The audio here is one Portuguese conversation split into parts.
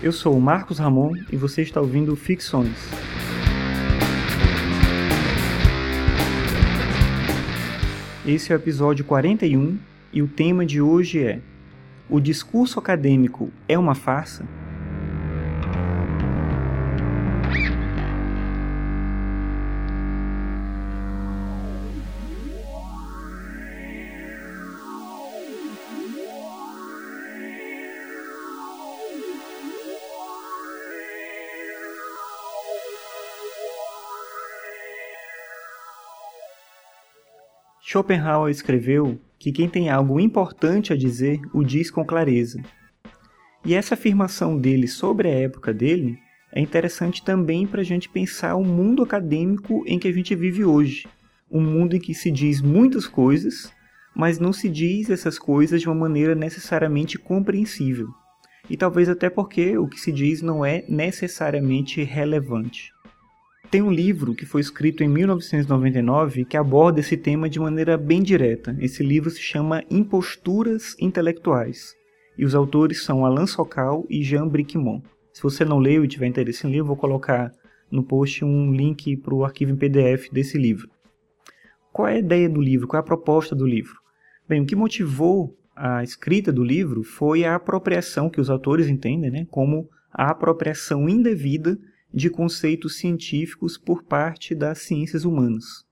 Eu sou o Marcos Ramon e você está ouvindo Ficções. Esse é o episódio 41 e o tema de hoje é: O discurso acadêmico é uma farsa? Schopenhauer escreveu que quem tem algo importante a dizer o diz com clareza. E essa afirmação dele sobre a época dele é interessante também para a gente pensar o mundo acadêmico em que a gente vive hoje. Um mundo em que se diz muitas coisas, mas não se diz essas coisas de uma maneira necessariamente compreensível. E talvez até porque o que se diz não é necessariamente relevante. Tem um livro que foi escrito em 1999 que aborda esse tema de maneira bem direta. Esse livro se chama Imposturas Intelectuais. E os autores são Alain Sokal e Jean Bricmont. Se você não leu e tiver interesse em ler, vou colocar no post um link para o arquivo em PDF desse livro. Qual é a ideia do livro? Qual é a proposta do livro? Bem, o que motivou a escrita do livro foi a apropriação que os autores entendem né, como a apropriação indevida de conceitos científicos por parte das ciências humanas.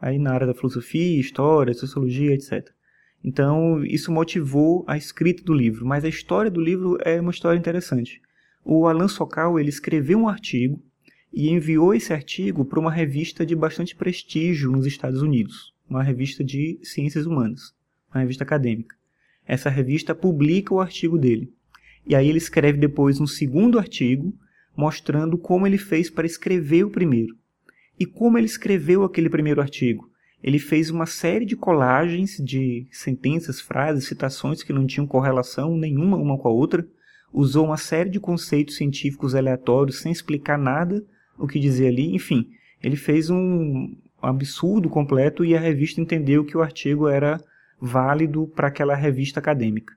Aí na área da filosofia, história, sociologia, etc. Então, isso motivou a escrita do livro, mas a história do livro é uma história interessante. O Alan Sokal, ele escreveu um artigo e enviou esse artigo para uma revista de bastante prestígio nos Estados Unidos, uma revista de ciências humanas, uma revista acadêmica. Essa revista publica o artigo dele. E aí ele escreve depois um segundo artigo mostrando como ele fez para escrever o primeiro. E como ele escreveu aquele primeiro artigo? Ele fez uma série de colagens de sentenças, frases, citações que não tinham correlação nenhuma uma com a outra, usou uma série de conceitos científicos aleatórios sem explicar nada o que dizer ali, enfim, ele fez um absurdo completo e a revista entendeu que o artigo era válido para aquela revista acadêmica.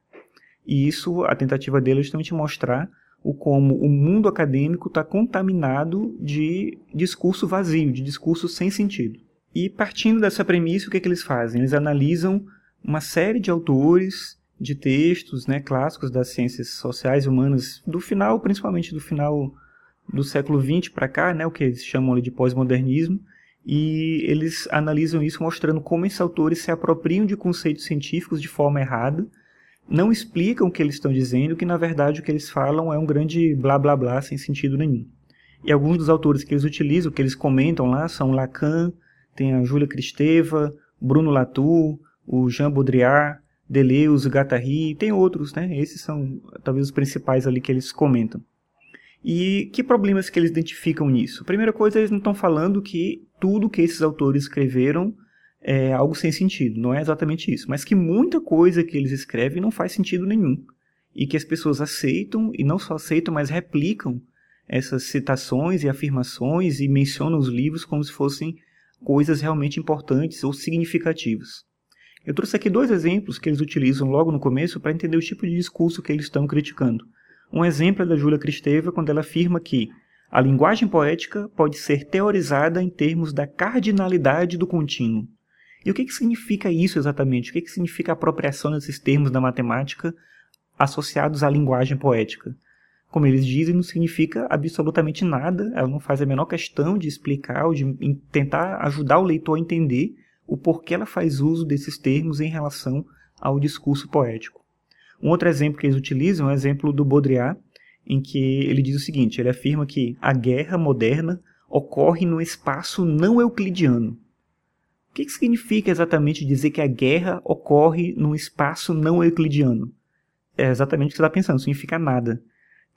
E isso, a tentativa dele é justamente mostrar o como o mundo acadêmico está contaminado de discurso vazio, de discurso sem sentido. E partindo dessa premissa, o que, é que eles fazem? Eles analisam uma série de autores, de textos né, clássicos das ciências sociais e humanas, do final, principalmente do final do século XX para cá, né, o que eles chamam de pós-modernismo, e eles analisam isso mostrando como esses autores se apropriam de conceitos científicos de forma errada, não explicam o que eles estão dizendo, que na verdade o que eles falam é um grande blá blá blá sem sentido nenhum. E alguns dos autores que eles utilizam, que eles comentam lá, são Lacan, tem a Júlia Cristeva, Bruno Latour, o Jean Baudrillard, Deleuze, Guattari, tem outros, né? Esses são talvez os principais ali que eles comentam. E que problemas que eles identificam nisso? Primeira coisa, eles não estão falando que tudo que esses autores escreveram é algo sem sentido. Não é exatamente isso. Mas que muita coisa que eles escrevem não faz sentido nenhum. E que as pessoas aceitam, e não só aceitam, mas replicam essas citações e afirmações e mencionam os livros como se fossem coisas realmente importantes ou significativas. Eu trouxe aqui dois exemplos que eles utilizam logo no começo para entender o tipo de discurso que eles estão criticando. Um exemplo é da Júlia Kristeva, quando ela afirma que a linguagem poética pode ser teorizada em termos da cardinalidade do contínuo. E o que, que significa isso exatamente? O que, que significa a apropriação desses termos da matemática associados à linguagem poética? Como eles dizem, não significa absolutamente nada, ela não faz a menor questão de explicar ou de tentar ajudar o leitor a entender o porquê ela faz uso desses termos em relação ao discurso poético. Um outro exemplo que eles utilizam é o exemplo do Baudrillard, em que ele diz o seguinte: ele afirma que a guerra moderna ocorre no espaço não euclidiano que, que significa exatamente dizer que a guerra ocorre num espaço não euclidiano? É exatamente o que você está pensando, significa nada.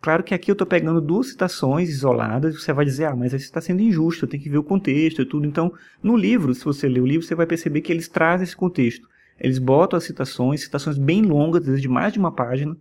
Claro que aqui eu estou pegando duas citações isoladas, você vai dizer, ah, mas isso está sendo injusto, tem que ver o contexto e tudo. Então, no livro, se você ler o livro, você vai perceber que eles trazem esse contexto. Eles botam as citações, citações bem longas, às vezes de mais de uma página,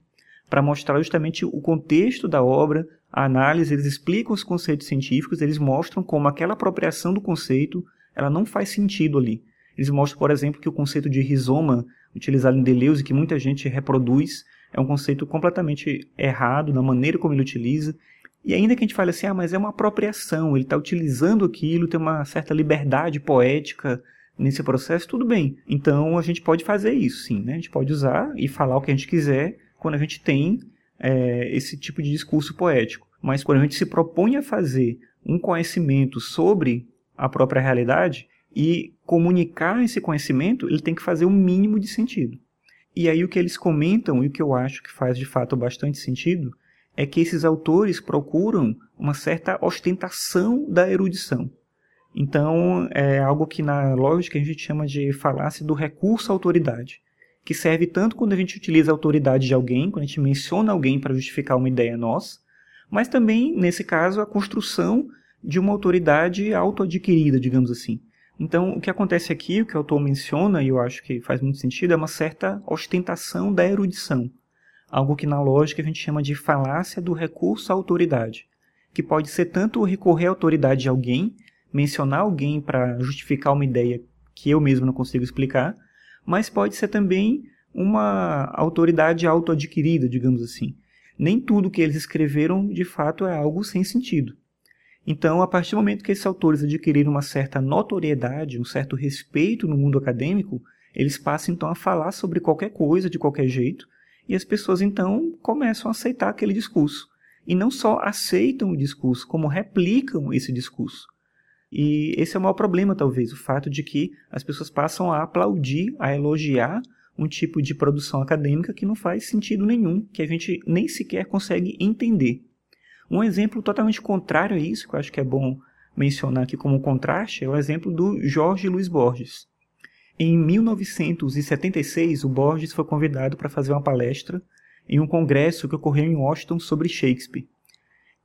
para mostrar justamente o contexto da obra, a análise, eles explicam os conceitos científicos, eles mostram como aquela apropriação do conceito ela não faz sentido ali. Eles mostram, por exemplo, que o conceito de rizoma, utilizado em Deleuze, que muita gente reproduz, é um conceito completamente errado na maneira como ele utiliza. E ainda que a gente fale assim, ah, mas é uma apropriação, ele está utilizando aquilo, tem uma certa liberdade poética nesse processo, tudo bem. Então a gente pode fazer isso, sim, né? A gente pode usar e falar o que a gente quiser quando a gente tem é, esse tipo de discurso poético. Mas quando a gente se propõe a fazer um conhecimento sobre a própria realidade e comunicar esse conhecimento, ele tem que fazer o mínimo de sentido. E aí o que eles comentam, e o que eu acho que faz de fato bastante sentido, é que esses autores procuram uma certa ostentação da erudição. Então, é algo que na lógica a gente chama de falácia do recurso à autoridade, que serve tanto quando a gente utiliza a autoridade de alguém, quando a gente menciona alguém para justificar uma ideia nossa, mas também, nesse caso, a construção de uma autoridade autoadquirida, digamos assim. Então, o que acontece aqui, o que o autor menciona, e eu acho que faz muito sentido, é uma certa ostentação da erudição. Algo que na lógica a gente chama de falácia do recurso à autoridade, que pode ser tanto recorrer à autoridade de alguém, mencionar alguém para justificar uma ideia que eu mesmo não consigo explicar, mas pode ser também uma autoridade autoadquirida, digamos assim. Nem tudo que eles escreveram de fato é algo sem sentido. Então, a partir do momento que esses autores adquiriram uma certa notoriedade, um certo respeito no mundo acadêmico, eles passam então a falar sobre qualquer coisa de qualquer jeito, e as pessoas então começam a aceitar aquele discurso. E não só aceitam o discurso, como replicam esse discurso. E esse é o maior problema, talvez, o fato de que as pessoas passam a aplaudir, a elogiar um tipo de produção acadêmica que não faz sentido nenhum, que a gente nem sequer consegue entender. Um exemplo totalmente contrário a isso, que eu acho que é bom mencionar aqui como contraste, é o exemplo do Jorge Luiz Borges. Em 1976, o Borges foi convidado para fazer uma palestra em um congresso que ocorreu em Washington sobre Shakespeare.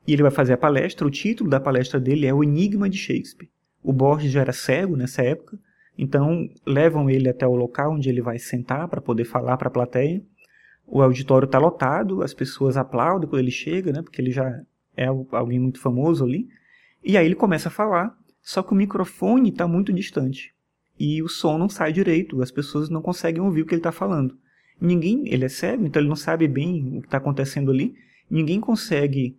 E ele vai fazer a palestra, o título da palestra dele é O Enigma de Shakespeare. O Borges já era cego nessa época, então levam ele até o local onde ele vai sentar para poder falar para a plateia. O auditório está lotado, as pessoas aplaudem quando ele chega, né, porque ele já é alguém muito famoso ali. E aí ele começa a falar, só que o microfone está muito distante. E o som não sai direito, as pessoas não conseguem ouvir o que ele está falando. Ninguém, ele é cego, então ele não sabe bem o que está acontecendo ali. Ninguém consegue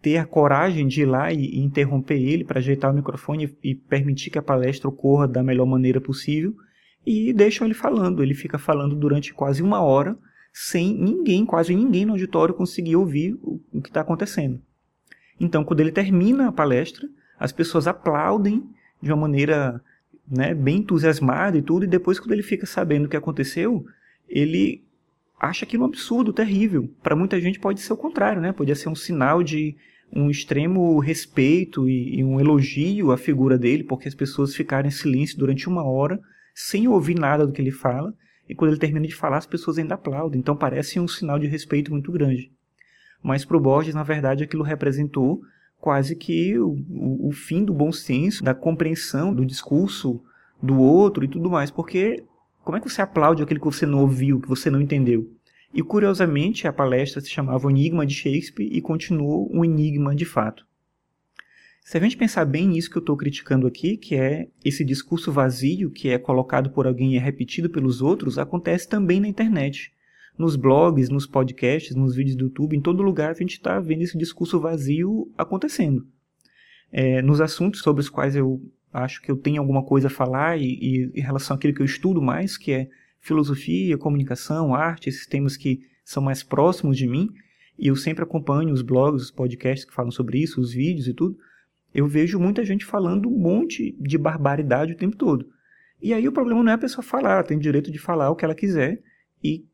ter a coragem de ir lá e, e interromper ele para ajeitar o microfone e, e permitir que a palestra ocorra da melhor maneira possível. E deixam ele falando. Ele fica falando durante quase uma hora sem ninguém, quase ninguém no auditório conseguir ouvir o, o que está acontecendo. Então, quando ele termina a palestra, as pessoas aplaudem de uma maneira né, bem entusiasmada e tudo, e depois, quando ele fica sabendo o que aconteceu, ele acha aquilo um absurdo, terrível. Para muita gente pode ser o contrário, né? Podia ser um sinal de um extremo respeito e, e, um elogio à figura dele, porque as pessoas ficaram em silêncio durante uma hora, sem ouvir nada do que ele fala, e quando ele termina de falar, as pessoas ainda aplaudem. Então parece um sinal de respeito muito grande mas para o Borges, na verdade, aquilo representou quase que o, o, o, fim do bom senso, da compreensão do discurso do outro e tudo mais, porque como é que você aplaude aquilo que você não ouviu, que você não entendeu? E curiosamente, a palestra se chamava o Enigma de Shakespeare e continuou um enigma de fato. Se a gente pensar bem nisso que eu estou criticando aqui, que é esse discurso vazio que é colocado por alguém e é repetido pelos outros, acontece também na internet nos blogs, nos podcasts, nos vídeos do YouTube, em todo lugar a gente está vendo esse discurso vazio acontecendo. É, nos assuntos sobre os quais eu acho que eu tenho alguma coisa a falar e, e em relação àquilo que eu estudo mais, que é filosofia, comunicação, arte, esses temas que são mais próximos de mim, e eu sempre acompanho os blogs, os podcasts que falam sobre isso, os vídeos e tudo, eu vejo muita gente falando um monte de barbaridade o tempo todo. E aí o problema não é a pessoa falar, ela tem direito de falar o que ela quiser, e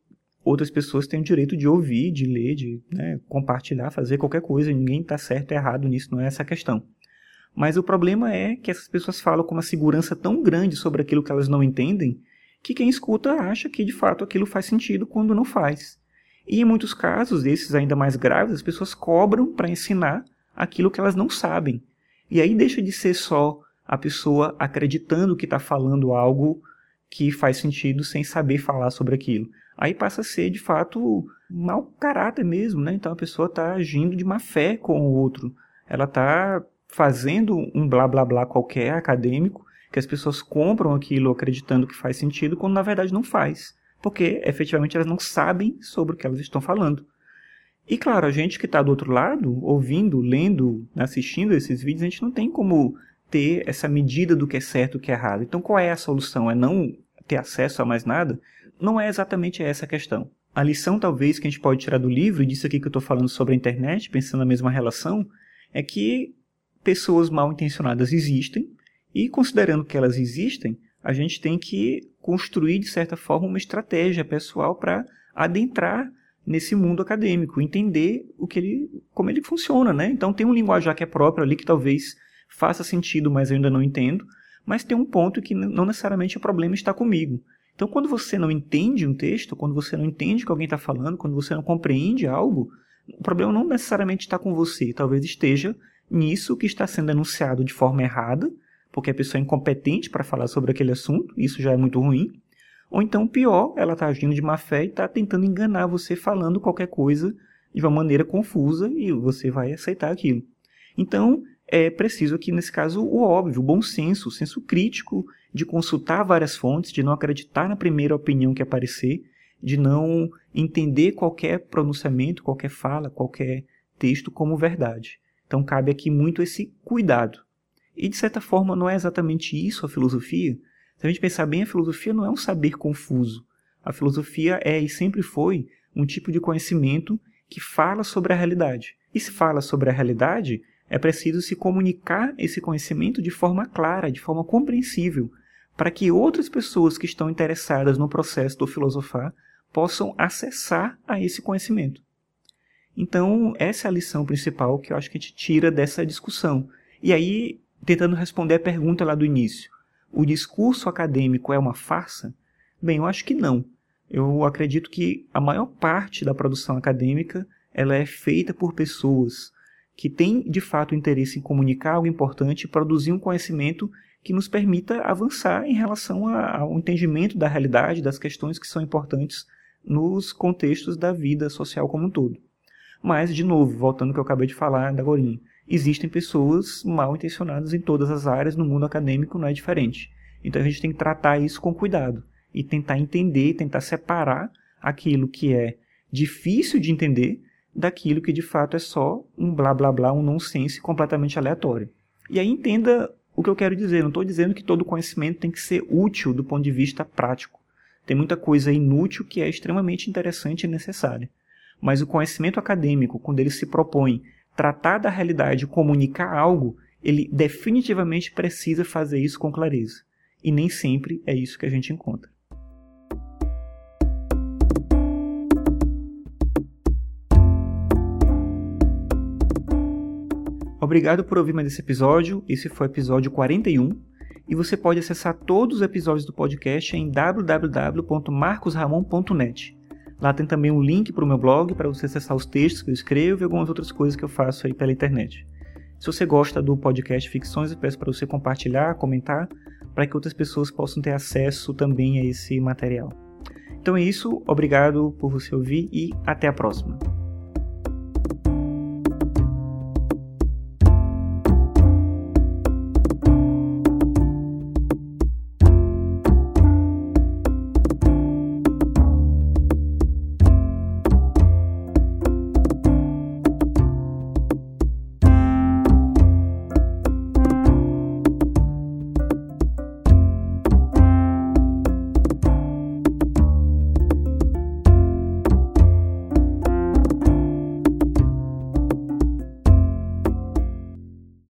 outras pessoas têm o direito de ouvir, de ler, de né, compartilhar, fazer qualquer coisa. Ninguém está certo ou errado nisso, não é essa a questão. Mas o problema é que essas pessoas falam com uma segurança tão grande sobre aquilo que elas não entendem, que quem escuta acha que de fato aquilo faz sentido quando não faz. E em muitos casos, desses ainda mais graves, as pessoas cobram para ensinar aquilo que elas não sabem. E aí deixa de ser só a pessoa acreditando que está falando algo que faz sentido sem saber falar sobre aquilo aí passa a ser de fato mau caráter mesmo, né? Então a pessoa está agindo de má fé com o outro. Ela está fazendo um blá blá blá qualquer acadêmico que as pessoas compram aquilo acreditando que faz sentido, quando na verdade não faz. porque efetivamente elas não sabem sobre o que elas estão falando. E claro, a gente que está do outro lado, ouvindo, lendo, assistindo esses vídeos, a gente não tem como ter essa medida do que é certo e o que é errado. Então qual é a solução? É não ter acesso a mais nada? Não é exatamente essa a questão. A lição, talvez, que a gente pode tirar do livro, e disso aqui que eu estou falando sobre a internet, pensando na mesma relação, é que pessoas mal intencionadas existem, e considerando que elas existem, a gente tem que construir, de certa forma, uma estratégia pessoal para adentrar nesse mundo acadêmico, entender o que ele, como ele funciona, né? Então tem um linguajar que é próprio ali que talvez faça sentido, mas eu ainda não entendo, mas tem um ponto que não necessariamente o problema está comigo. Então, quando você não entende um texto, quando você não entende o que alguém está falando, quando você não compreende algo, o problema não necessariamente está com você, talvez esteja nisso que está sendo anunciado de forma errada, porque a pessoa é incompetente para falar sobre aquele assunto, isso já é muito ruim. Ou então, pior, ela está agindo de má fé e está tentando enganar você falando qualquer coisa de uma maneira confusa e você vai aceitar aquilo. Então, é preciso aqui, nesse caso, o óbvio, o bom senso, o senso crítico de consultar várias fontes, de não acreditar na primeira opinião que aparecer, de não entender qualquer pronunciamento, qualquer fala, qualquer texto como verdade. Então cabe aqui muito esse cuidado. E de certa forma não é exatamente isso a filosofia. Se a gente pensar bem, a filosofia não é um saber confuso. A filosofia é e sempre foi um tipo de conhecimento que fala sobre a realidade. E se fala sobre a realidade, é preciso se comunicar esse conhecimento de forma clara, de forma compreensível, para que outras pessoas que estão interessadas no processo do filosofar possam acessar a esse conhecimento. Então, essa é a lição principal que eu acho que a gente tira dessa discussão. E aí, tentando responder a pergunta lá do início, o discurso acadêmico é uma farsa? Bem, eu acho que não. Eu acredito que a maior parte da produção acadêmica ela é feita por pessoas que tem de fato interesse em comunicar algo importante produzir um conhecimento que nos permita avançar em relação ao entendimento da realidade, das questões que são importantes nos contextos da vida social como um todo. Mas, de novo, voltando ao que eu acabei de falar da Gorinha, existem pessoas mal intencionadas em todas as áreas, no mundo acadêmico não é diferente. Então a gente tem que tratar isso com cuidado e tentar entender, tentar separar aquilo que é difícil de entender daquilo que de fato é só um blá blá blá, um nonsense completamente aleatório. E aí entenda o que eu quero dizer. Não estou dizendo que todo conhecimento tem que ser útil do ponto de vista prático. Tem muita coisa inútil que é extremamente interessante e necessária. Mas o conhecimento acadêmico, quando ele se propõe tratar da realidade, comunicar algo, ele definitivamente precisa fazer isso com clareza. E nem sempre é isso que a gente encontra. Obrigado por ouvir mais esse episódio. Esse foi o episódio 41. E você pode acessar todos os episódios do podcast em www.marcosramon.net. Lá tem também um link para o meu blog para você acessar os textos que eu escrevo e algumas outras coisas que eu faço aí pela internet. Se você gosta do podcast Ficções, eu peço para você compartilhar, comentar, para que outras pessoas possam ter acesso também a esse material. Então é isso, obrigado por você ouvir e até a próxima.